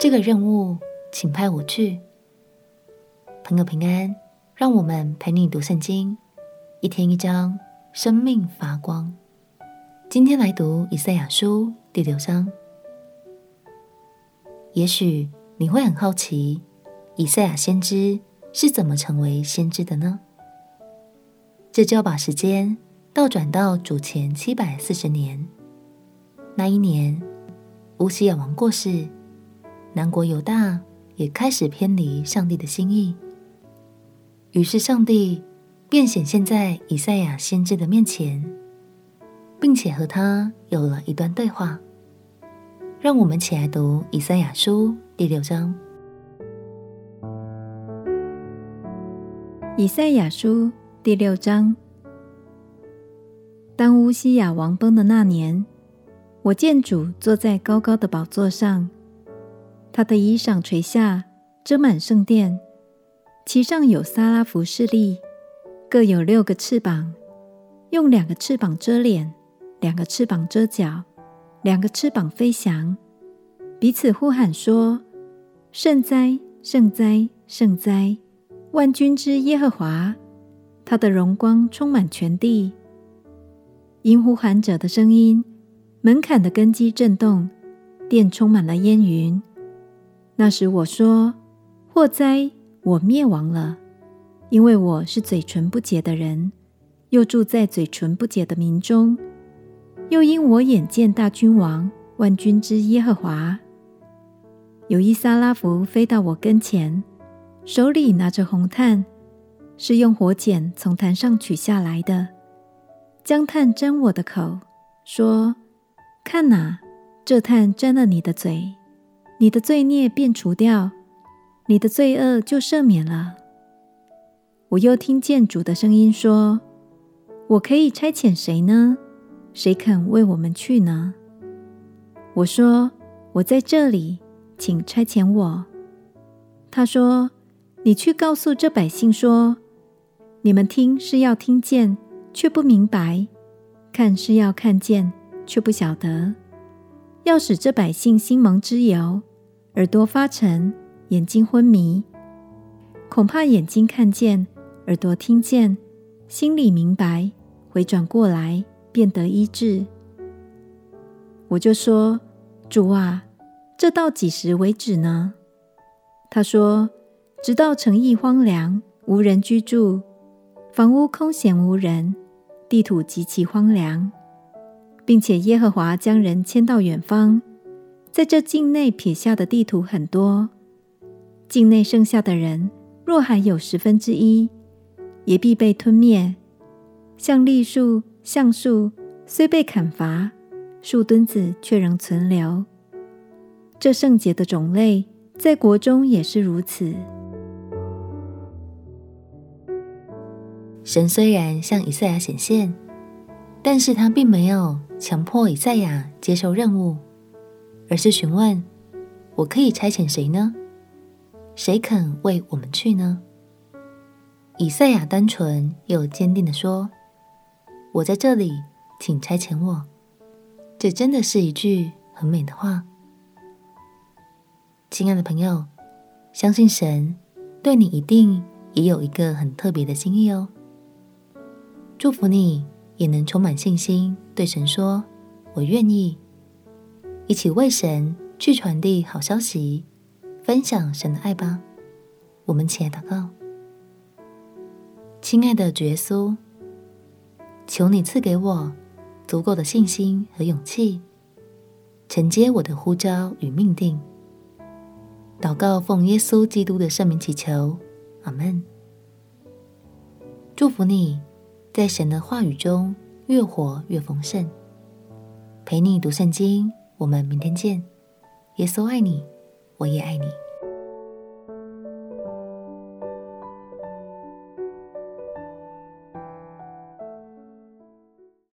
这个任务，请派我去。朋友平安，让我们陪你读圣经，一天一章，生命发光。今天来读以赛亚书第六章。也许你会很好奇，以赛亚先知是怎么成为先知的呢？这就要把时间倒转到主前七百四十年。那一年，乌西亚王过世，南国犹大也开始偏离上帝的心意。于是，上帝便显现在以赛亚先知的面前，并且和他有了一段对话。让我们起来读以赛亚书第六章。以赛亚书第六章。当乌西雅王崩的那年，我见主坐在高高的宝座上，他的衣裳垂下，遮满圣殿，其上有撒拉弗势力，各有六个翅膀，用两个翅膀遮脸，两个翅膀遮脚。两个翅膀飞翔，彼此呼喊说：“圣哉，圣哉，圣哉！万军之耶和华，他的荣光充满全地。”因呼喊者的声音，门槛的根基震动，殿充满了烟云。那时我说：“祸灾，我灭亡了，因为我是嘴唇不洁的人，又住在嘴唇不洁的民中。”又因我眼见大君王万军之耶和华，有一撒拉福飞到我跟前，手里拿着红炭，是用火剪从坛上取下来的，将炭沾我的口，说：“看哪，这炭沾了你的嘴，你的罪孽便除掉，你的罪恶就赦免了。”我又听见主的声音说：“我可以差遣谁呢？”谁肯为我们去呢？我说：“我在这里，请差遣我。”他说：“你去告诉这百姓说：你们听是要听见，却不明白；看是要看见，却不晓得。要使这百姓心蒙脂油，耳朵发沉，眼睛昏迷。恐怕眼睛看见，耳朵听见，心里明白，回转过来。”便得医治。我就说：“主啊，这到几时为止呢？”他说：“直到城邑荒凉，无人居住，房屋空闲无人，地土极其荒凉，并且耶和华将人迁到远方，在这境内撇下的地图很多。境内剩下的人，若还有十分之一，也必被吞灭，像栗树。”橡树虽被砍伐，树墩子却仍存留。这圣洁的种类在国中也是如此。神虽然向以赛亚显现，但是他并没有强迫以赛亚接受任务，而是询问：“我可以差遣谁呢？谁肯为我们去呢？”以赛亚单纯又坚定地说。我在这里，请差遣我。这真的是一句很美的话。亲爱的朋友，相信神对你一定也有一个很特别的心意哦。祝福你也能充满信心，对神说：“我愿意。”一起为神去传递好消息，分享神的爱吧。我们起来祷告，亲爱的耶稣。求你赐给我足够的信心和勇气，承接我的呼召与命定。祷告奉耶稣基督的圣名祈求，阿门。祝福你在神的话语中越活越丰盛。陪你读圣经，我们明天见。耶稣爱你，我也爱你。